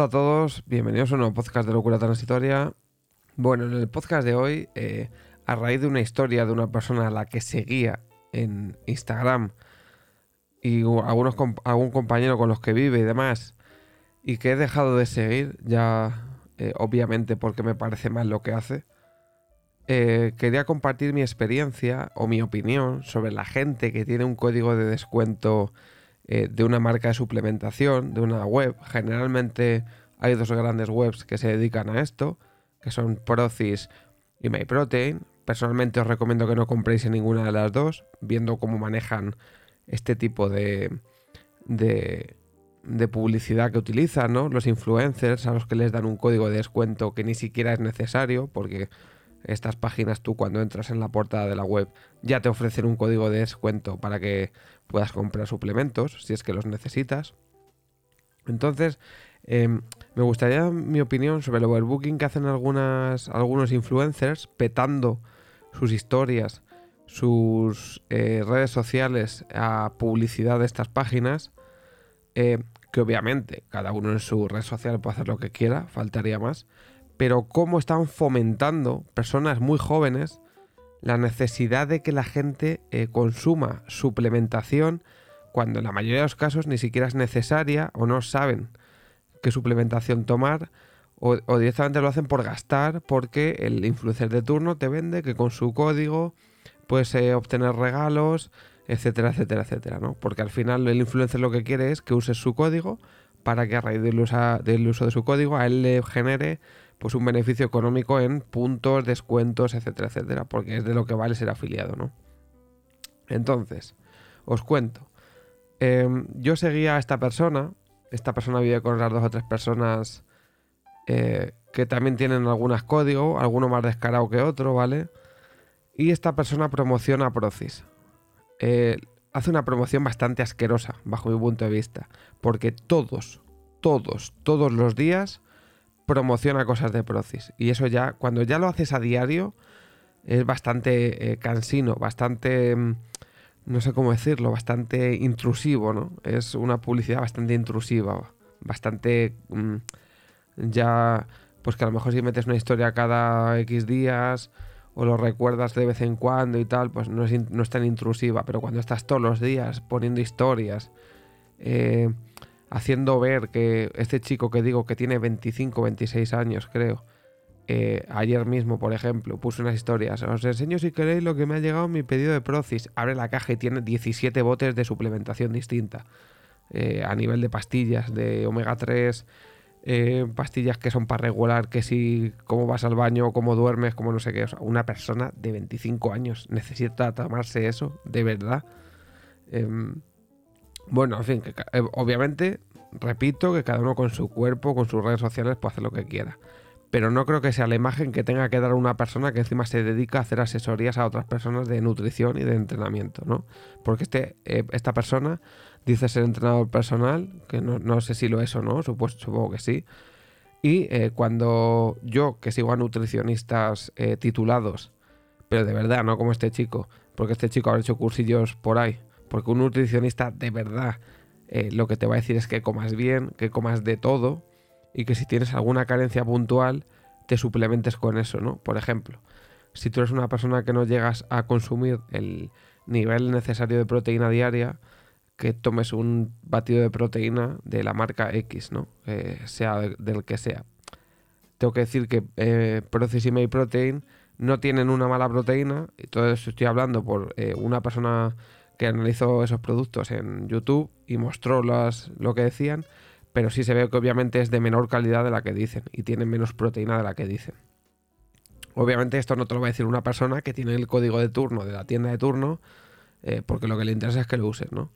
Hola a todos, bienvenidos a un nuevo podcast de Locura Transitoria. Bueno, en el podcast de hoy, eh, a raíz de una historia de una persona a la que seguía en Instagram y algunos, algún compañero con los que vive y demás, y que he dejado de seguir, ya eh, obviamente porque me parece mal lo que hace, eh, quería compartir mi experiencia o mi opinión sobre la gente que tiene un código de descuento eh, de una marca de suplementación, de una web. Generalmente hay dos grandes webs que se dedican a esto, que son Procis y MyProtein. Personalmente os recomiendo que no compréis en ninguna de las dos, viendo cómo manejan este tipo de, de, de publicidad que utilizan, ¿no? Los influencers a los que les dan un código de descuento que ni siquiera es necesario, porque estas páginas tú cuando entras en la portada de la web ya te ofrecen un código de descuento para que puedas comprar suplementos si es que los necesitas. Entonces, em, me gustaría mi opinión sobre el overbooking que hacen algunas, algunos influencers petando sus historias, sus eh, redes sociales a publicidad de estas páginas. Eh, que obviamente cada uno en su red social puede hacer lo que quiera, faltaría más pero cómo están fomentando personas muy jóvenes la necesidad de que la gente eh, consuma suplementación cuando en la mayoría de los casos ni siquiera es necesaria o no saben qué suplementación tomar o, directamente lo hacen por gastar porque el influencer de turno te vende que con su código puedes eh, obtener regalos, etcétera, etcétera, etcétera, ¿no? Porque al final el influencer lo que quiere es que uses su código para que a raíz del uso de su código a él le genere pues un beneficio económico en puntos, descuentos, etcétera, etcétera, porque es de lo que vale ser afiliado, ¿no? Entonces, os cuento. Em, yo seguía a esta persona, esta persona vive con las dos o tres personas eh, que también tienen algunos códigos, alguno más descarado que otro, ¿vale? Y esta persona promociona Procis. Eh, hace una promoción bastante asquerosa, bajo mi punto de vista, porque todos, todos, todos los días promociona cosas de Procis. Y eso ya, cuando ya lo haces a diario, es bastante eh, cansino, bastante, mm, no sé cómo decirlo, bastante intrusivo, ¿no? Es una publicidad bastante intrusiva, bastante mm, ya, pues que a lo mejor si metes una historia cada X días o lo recuerdas de vez en cuando y tal, pues no es, no es tan intrusiva, pero cuando estás todos los días poniendo historias, eh, haciendo ver que este chico que digo que tiene 25, 26 años, creo, eh, ayer mismo, por ejemplo, puso unas historias. Os enseño si queréis lo que me ha llegado mi pedido de Procis. Abre la caja y tiene 17 botes de suplementación distinta. Eh, a nivel de pastillas, de omega 3, eh, pastillas que son para regular, que si cómo vas al baño, cómo duermes, cómo no sé qué. una persona de 25 años necesita tomarse eso, de verdad. Bueno, en fin, que, eh, obviamente, repito que cada uno con su cuerpo, con sus redes sociales puede hacer lo que quiera. Pero no creo que sea la imagen que tenga que dar una persona que encima se dedica a hacer asesorías a otras personas de nutrición y de entrenamiento, ¿no? Porque este, eh, esta persona dice ser entrenador personal, que no, sé si lo es o no, supongo que sí. Y eh, cuando yo, que sigo a nutricionistas titulados, pero de verdad, no como este chico, porque este chico ha hecho cursillos por ahí, porque un nutricionista de verdad eh, lo que te va a decir es que comas bien, que comas de todo y que si tienes alguna carencia puntual te suplementes con eso, ¿no? Por ejemplo, si tú eres una persona que no llegas a consumir el nivel necesario de proteína diaria, que tomes un batido de proteína de la marca X, ¿no? sea del que sea. Tengo que decir que eh, y Protein no tienen una mala proteína, y todo eso estoy hablando por eh, una persona que analizó esos productos en YouTube y mostró las, lo que decían, pero sí se ve que obviamente es de menor calidad de la que dicen y tiene menos proteína de la que dicen. Obviamente esto no te lo va a decir una persona que tiene el código de turno de la tienda de turno, eh, porque lo que le interesa es que lo uses, ¿no?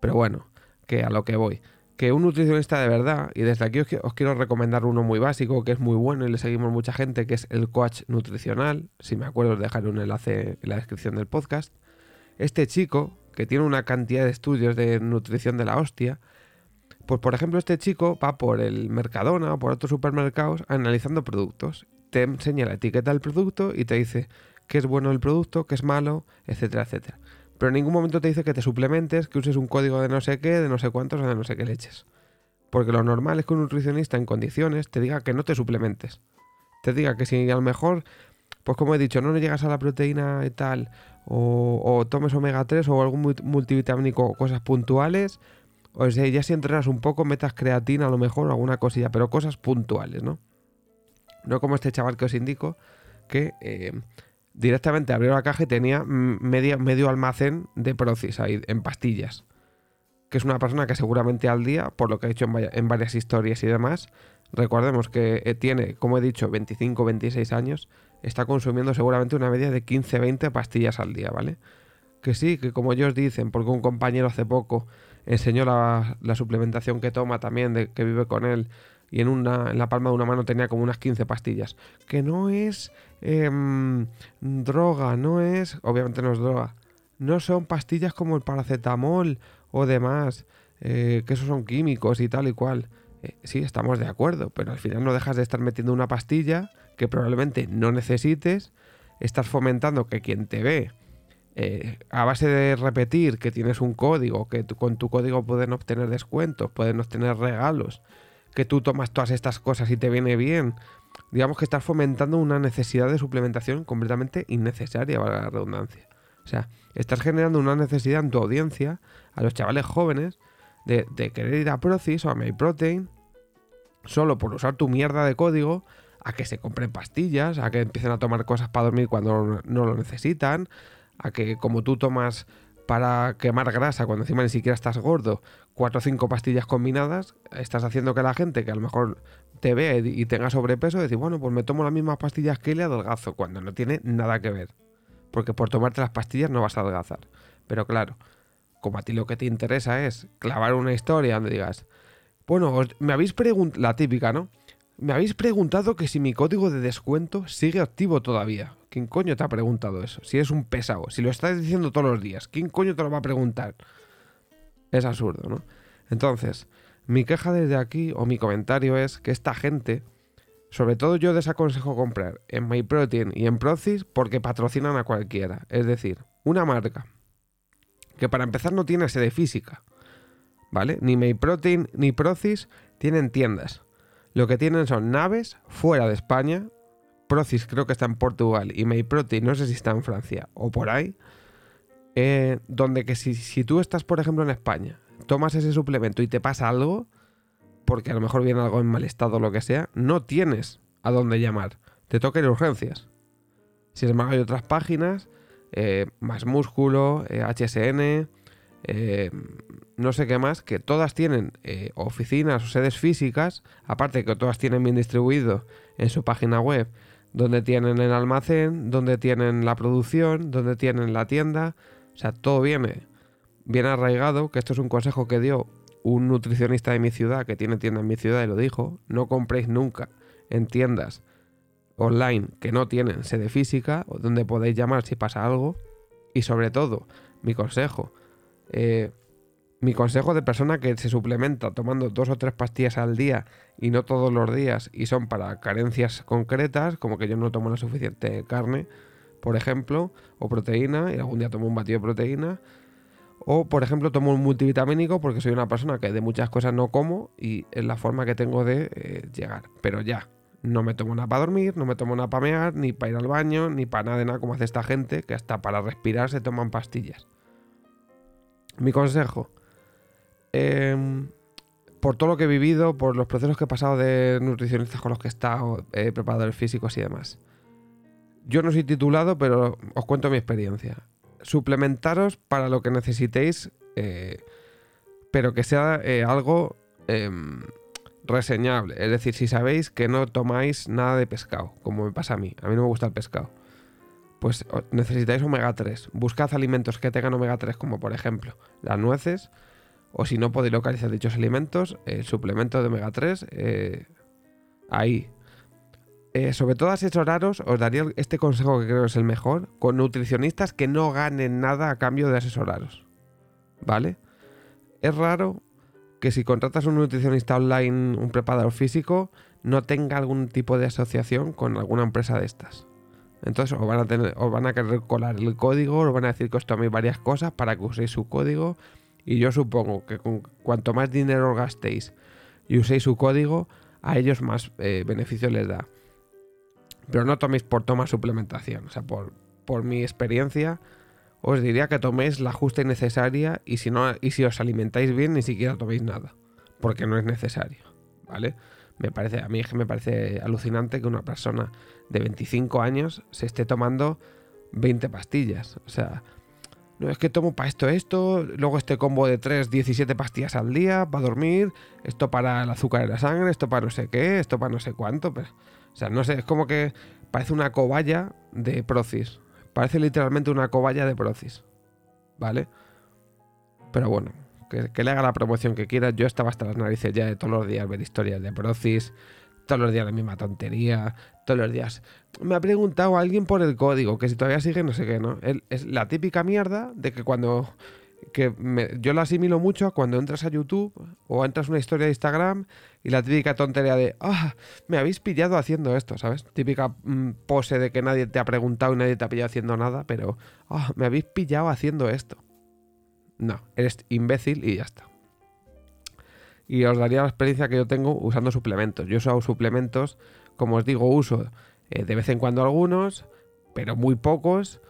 Pero bueno, que a lo que voy. Que un nutricionista de verdad, y desde aquí os, os quiero recomendar uno muy básico, que es muy bueno y le seguimos mucha gente, que es el coach nutricional. Si me acuerdo, os dejaré un enlace en la descripción del podcast. Este chico, que tiene una cantidad de estudios de nutrición de la hostia, pues por ejemplo este chico va por el Mercadona o por otros supermercados analizando productos. Te enseña la etiqueta del producto y te dice qué es bueno el producto, qué es malo, etcétera, etcétera. Pero en ningún momento te dice que te suplementes, que uses un código de no sé qué, de no sé cuántos o de no sé qué leches. Porque lo normal es que un nutricionista en condiciones te diga que no te suplementes. Te diga que si a lo mejor, pues como he dicho, no llegas a la proteína y tal, o, tomes omega 3 o algún multivitamínico, cosas puntuales, o sea, ya si entrenas un poco, metas creatina a lo mejor, alguna cosilla, pero cosas puntuales, ¿no? No como este chaval que os indico, que eh, directamente abrió la caja y tenía medio almacén de Procis ahí, en pastillas. Que es una persona que seguramente al día, por lo que ha hecho en, varias historias y demás, recordemos que eh, tiene, como he dicho, 25, 26 años, está consumiendo seguramente una media de 15, 20 pastillas al día, ¿vale? Que sí, que como ellos dicen, porque un compañero hace poco enseñó la, suplementación que toma también, de que vive con él, y en, una, en la palma de una mano tenía como unas 15 pastillas. Que no es em, droga, no es... Obviamente no es droga. No son pastillas como el paracetamol o demás, eh, que esos son químicos y tal y cual. Eh, sí, estamos de acuerdo, pero al final no dejas de estar metiendo una pastilla que probablemente no necesites. Estás fomentando que quien te ve eh, a base de repetir que tienes un código, que con tu código pueden obtener descuentos, pueden obtener regalos, que tú tomas todas estas cosas y te viene bien, digamos que estás fomentando una necesidad de suplementación completamente innecesaria, para la redundancia. O sea, estás generando una necesidad en tu audiencia, a los chavales jóvenes, de, querer ir a Procis o a MyProtein solo por usar tu mierda de código, a que se compren pastillas, a que empiecen a tomar cosas para dormir cuando no lo necesitan, a que como tú tomas para quemar grasa cuando encima ni siquiera estás gordo, cuatro o cinco pastillas combinadas, estás haciendo que la gente que a lo mejor te vea y tenga sobrepeso, decir, bueno, pues me tomo las mismas pastillas que él y adelgazo, cuando no tiene nada que ver. Porque por tomarte las pastillas no vas a adelgazar. Pero claro, como a ti lo que te interesa es clavar una historia donde digas, bueno, me habéis preguntado, la típica, ¿no? Me habéis preguntado que si mi código de descuento sigue activo todavía. ¿Quién coño te ha preguntado eso? Si eres un pesado, si lo estás diciendo todos los días, ¿quién coño te lo va a preguntar? Es absurdo, ¿no? Entonces, mi queja desde aquí, o mi comentario es que esta gente, sobre todo yo desaconsejo comprar en MyProtein y en Procis porque patrocinan a cualquiera. Es decir, una marca que para empezar no tiene sede física, ¿vale? Ni MyProtein ni Procis tienen tiendas. Lo que tienen son naves fuera de España. Procis creo que está en Portugal y MyProtein no sé si está en Francia o por ahí. Eh, donde que si, si tú estás, por ejemplo, en España, tomas ese suplemento y te pasa algo, porque a lo mejor viene algo en mal estado o lo que sea, no tienes a dónde llamar. Te toca ir a urgencias. Sin embargo, hay otras páginas, eh, más músculo, HSN, eh, no sé qué más, que todas tienen eh, oficinas o sedes físicas, aparte que todas tienen bien distribuido en su página web, donde tienen el almacén, donde tienen la producción, donde tienen la tienda, o sea, todo viene bien arraigado, que esto es un consejo que dio un nutricionista de mi ciudad, que tiene tienda en mi ciudad y lo dijo, no compréis nunca en tiendas online que no tienen sede física, o donde podéis llamar si pasa algo, y sobre todo, mi consejo, eh, mi consejo de persona que se suplementa tomando dos o tres pastillas al día y no todos los días y son para carencias concretas, como que yo no tomo la suficiente carne, por ejemplo, o proteína, y algún día tomo un batido de proteína, o por ejemplo tomo un multivitamínico porque soy una persona que de muchas cosas no como y es la forma que tengo de eh, llegar. Pero ya, no me tomo nada para dormir, no me tomo nada para mear, ni para ir al baño, ni para nada de nada como hace esta gente que hasta para respirar se toman pastillas. Mi consejo, Em, por todo lo que he vivido, por los procesos que he pasado de nutricionistas con los que he estado, preparadores físicos y demás. Yo no soy titulado, pero os cuento mi experiencia. Suplementaros para lo que necesitéis, eh, pero que sea eh, algo em, reseñable. Es decir, si sabéis que no tomáis nada de pescado, como me pasa a mí, a mí no me gusta el pescado, pues necesitáis omega 3. Buscad alimentos que tengan omega 3, como por ejemplo las nueces, o si no podéis localizar dichos alimentos, el suplemento de omega 3, eh, ahí. Eh, sobre todo asesoraros, os daría este consejo que creo es el mejor, con nutricionistas que no ganen nada a cambio de asesoraros. ¿Vale? Es raro que si contratas un nutricionista online, un preparador físico, no tenga algún tipo de asociación con alguna empresa de estas. Entonces os van a, tener, os van a querer colar el código, os van a decir que os toméis varias cosas para que uséis su código y yo supongo que cuanto más dinero gastéis y uséis su código, a ellos más eh, beneficio les da. Pero no toméis por toma suplementación. O sea, por, por mi experiencia, os diría que toméis la justa y necesaria y si, no, y si os alimentáis bien, ni siquiera toméis nada. Porque no es necesario. ¿Vale? Me parece, a mí es que me parece alucinante que una persona de 25 años se esté tomando 20 pastillas. O sea, no es que tomo para esto esto, luego este combo de 3, 17 pastillas al día para dormir, esto para el azúcar en la sangre, esto para no sé qué, esto para no sé cuánto. Pero, o sea, no sé, es como que parece una cobaya de Procis. Parece literalmente una cobaya de Procis. ¿Vale? Pero bueno, que, le haga la promoción que quiera. Yo estaba hasta las narices ya de todos los días ver historias de Procis, todos los días la misma tontería, todos los días. Me ha preguntado alguien por el código, que si todavía sigue, no sé qué, ¿no? es la típica mierda de que cuando. que yo la asimilo mucho a cuando entras a YouTube o entras a una historia de Instagram y la típica tontería de. ¡Ah! Me habéis pillado haciendo esto, ¿sabes? Típica mm, pose de que nadie te ha preguntado y nadie te ha pillado haciendo nada, pero. ¡Ah! Me habéis pillado haciendo esto. No, eres imbécil y ya está. Y os daría la experiencia que yo tengo usando suplementos. Yo uso suplementos, como os digo, uso eh, de vez en cuando algunos, pero muy pocos,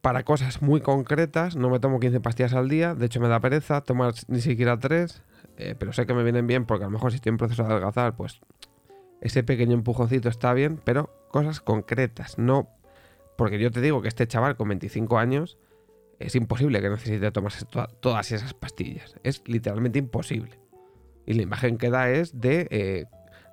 para cosas muy concretas. No me tomo 15 pastillas al día, de hecho me da pereza tomar ni siquiera 3, eh, pero sé que me vienen bien porque a lo mejor si estoy en proceso de adelgazar, pues ese pequeño empujoncito está bien, pero cosas concretas, no... Porque yo te digo que este chaval con 25 años es imposible que necesite tomarse todas esas pastillas. Es literalmente imposible. Y la imagen que da es de eh,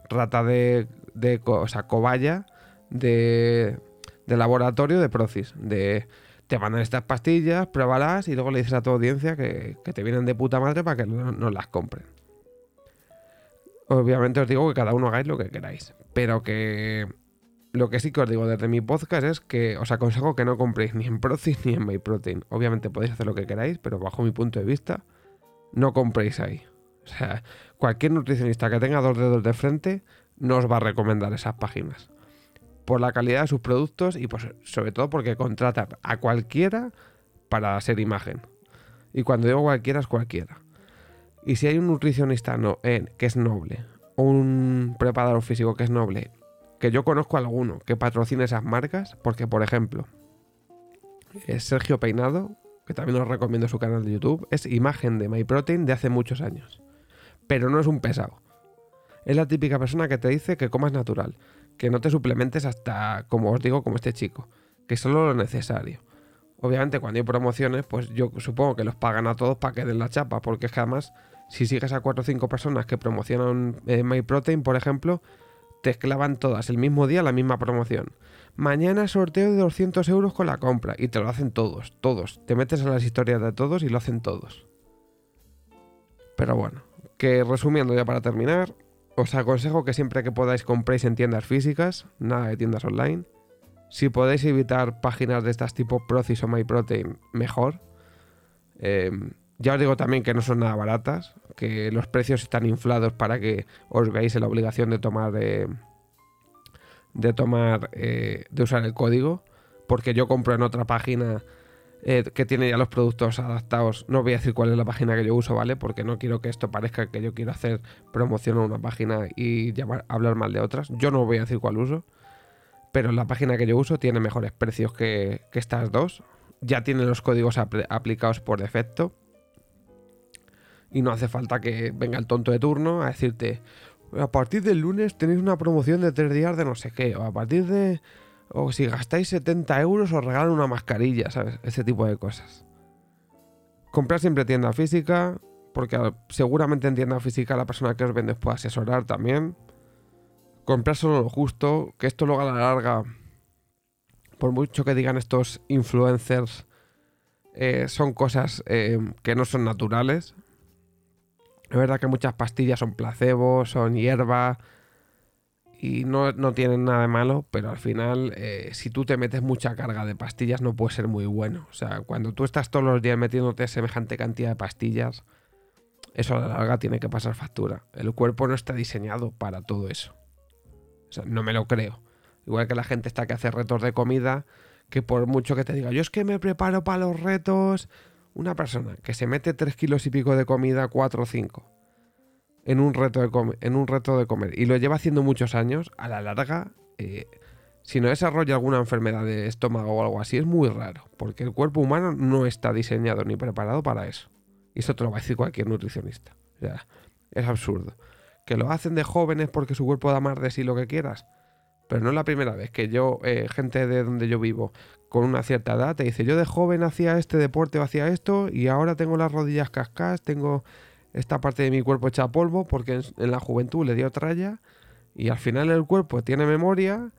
rata de, de, o cobaya de, de laboratorio de Procis. De te mandan estas pastillas, pruébalas y luego le dices a tu audiencia que, te vienen de puta madre para que no, las compren. Obviamente os digo que cada uno hagáis lo que queráis, pero que lo que sí que os digo desde mi podcast es que os aconsejo que no compréis ni en Procis ni en MyProtein. Obviamente podéis hacer lo que queráis, pero bajo mi punto de vista, no compréis ahí. O sea, cualquier nutricionista que tenga dos dedos de frente no os va a recomendar esas páginas. Por la calidad de sus productos y pues, sobre todo porque contratan a cualquiera para hacer imagen. Y cuando digo cualquiera es cualquiera. Y si hay un nutricionista no, que es noble, o un preparador físico que es noble, que yo conozco alguno que patrocine esas marcas, porque por ejemplo, es Sergio Peinado, que también os recomiendo su canal de YouTube, es imagen de MyProtein de hace muchos años. Pero no es un pesado. Es la típica persona que te dice que comas natural, que no te suplementes hasta, como os digo, como este chico, que solo lo necesario. Obviamente cuando hay promociones, pues yo supongo que los pagan a todos para que den la chapa, porque es que además, si sigues a 4 o 5 personas que promocionan eh, MyProtein, por ejemplo, te clavan todas el mismo día la misma promoción. Mañana sorteo de 200 euros con la compra y te lo hacen todos, todos. Te metes en las historias de todos y lo hacen todos. Pero bueno, que resumiendo ya para terminar, os aconsejo que siempre que podáis compréis en tiendas físicas, nada de tiendas online. Si podéis evitar páginas de estas tipo Procis o MyProtein, mejor. Em, ya os digo también que no son nada baratas, que los precios están inflados para que os veáis en la obligación de tomar de, de tomar eh, de usar el código, porque yo compro en otra página eh, que tiene ya los productos adaptados. No voy a decir cuál es la página que yo uso, ¿vale? Porque no quiero que esto parezca que yo quiero hacer promoción a una página y llamar, hablar mal de otras. Yo no voy a decir cuál uso, pero la página que yo uso tiene mejores precios que estas dos. Ya tiene los códigos aplicados por defecto y no hace falta que venga el tonto de turno a decirte, a partir del lunes tenéis una promoción de tres días de no sé qué, o a partir de... O si gastáis 70 euros os regalan una mascarilla, ¿sabes? Ese tipo de cosas. Comprar siempre tienda física, porque seguramente en tienda física la persona que os vende os puede asesorar también. Comprar solo lo justo, que esto luego a la larga, por mucho que digan estos influencers, eh, son cosas eh, que no son naturales. Es verdad que muchas pastillas son placebo, son hierba y no, tienen nada de malo, pero al final, eh, si tú te metes mucha carga de pastillas, no puede ser muy bueno. O sea, cuando tú estás todos los días metiéndote semejante cantidad de pastillas, eso a la larga tiene que pasar factura. El cuerpo no está diseñado para todo eso. O sea, no me lo creo. Igual que la gente está que hace retos de comida, que por mucho que te diga, yo es que me preparo para los retos, una persona que se mete 3 kilos y pico de comida, 4 o 5, en un reto de, en un reto de comer y lo lleva haciendo muchos años, a la larga, eh, si no desarrolla alguna enfermedad de estómago o algo así, es muy raro, porque el cuerpo humano no está diseñado ni preparado para eso. Y eso te lo va a decir cualquier nutricionista. O sea, es absurdo. Que lo hacen de jóvenes porque su cuerpo da más de sí lo que quieras. Pero no es la primera vez que yo, eh, gente de donde yo vivo, con una cierta edad, te dice, yo de joven hacía este deporte o hacía esto y ahora tengo las rodillas cascas, tengo esta parte de mi cuerpo hecha polvo porque en, la juventud le dio tralla y al final el cuerpo tiene memoria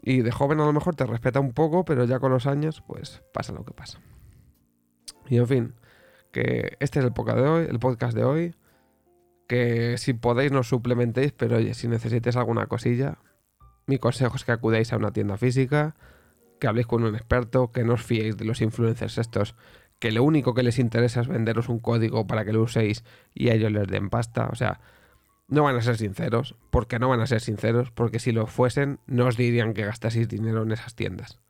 y de joven a lo mejor te respeta un poco, pero ya con los años pues pasa lo que pasa. Y en fin, que este es el podcast de hoy, el podcast de hoy, que si podéis nos suplementéis, pero oye, si necesites alguna cosilla, mi consejo es que acudáis a una tienda física, que habléis con un experto, que no os fiéis de los influencers estos, que lo único que les interesa es venderos un código para que lo uséis y a ellos les den pasta. O sea, no van a ser sinceros, porque no van a ser sinceros, porque si lo fuesen, no os dirían que gastaseis dinero en esas tiendas.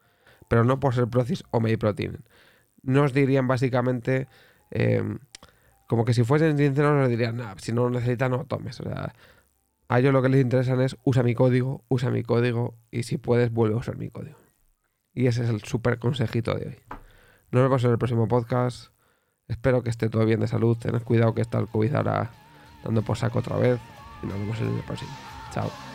Pero no por ser Procis o May Protein. No os dirían básicamente, em, como que si fuesen sinceros, os dirían, nah, si no lo necesitas, no lo tomes. O sea, a ellos lo que les interesa es usa mi código, usa mi código y si puedes vuelve a usar mi código. Y ese es el súper consejito de hoy. Nos vemos en el próximo podcast. Espero que esté todo bien de salud. Tened cuidado que está el COVID ahora dando por saco otra vez. Y nos vemos en el próximo. Chao.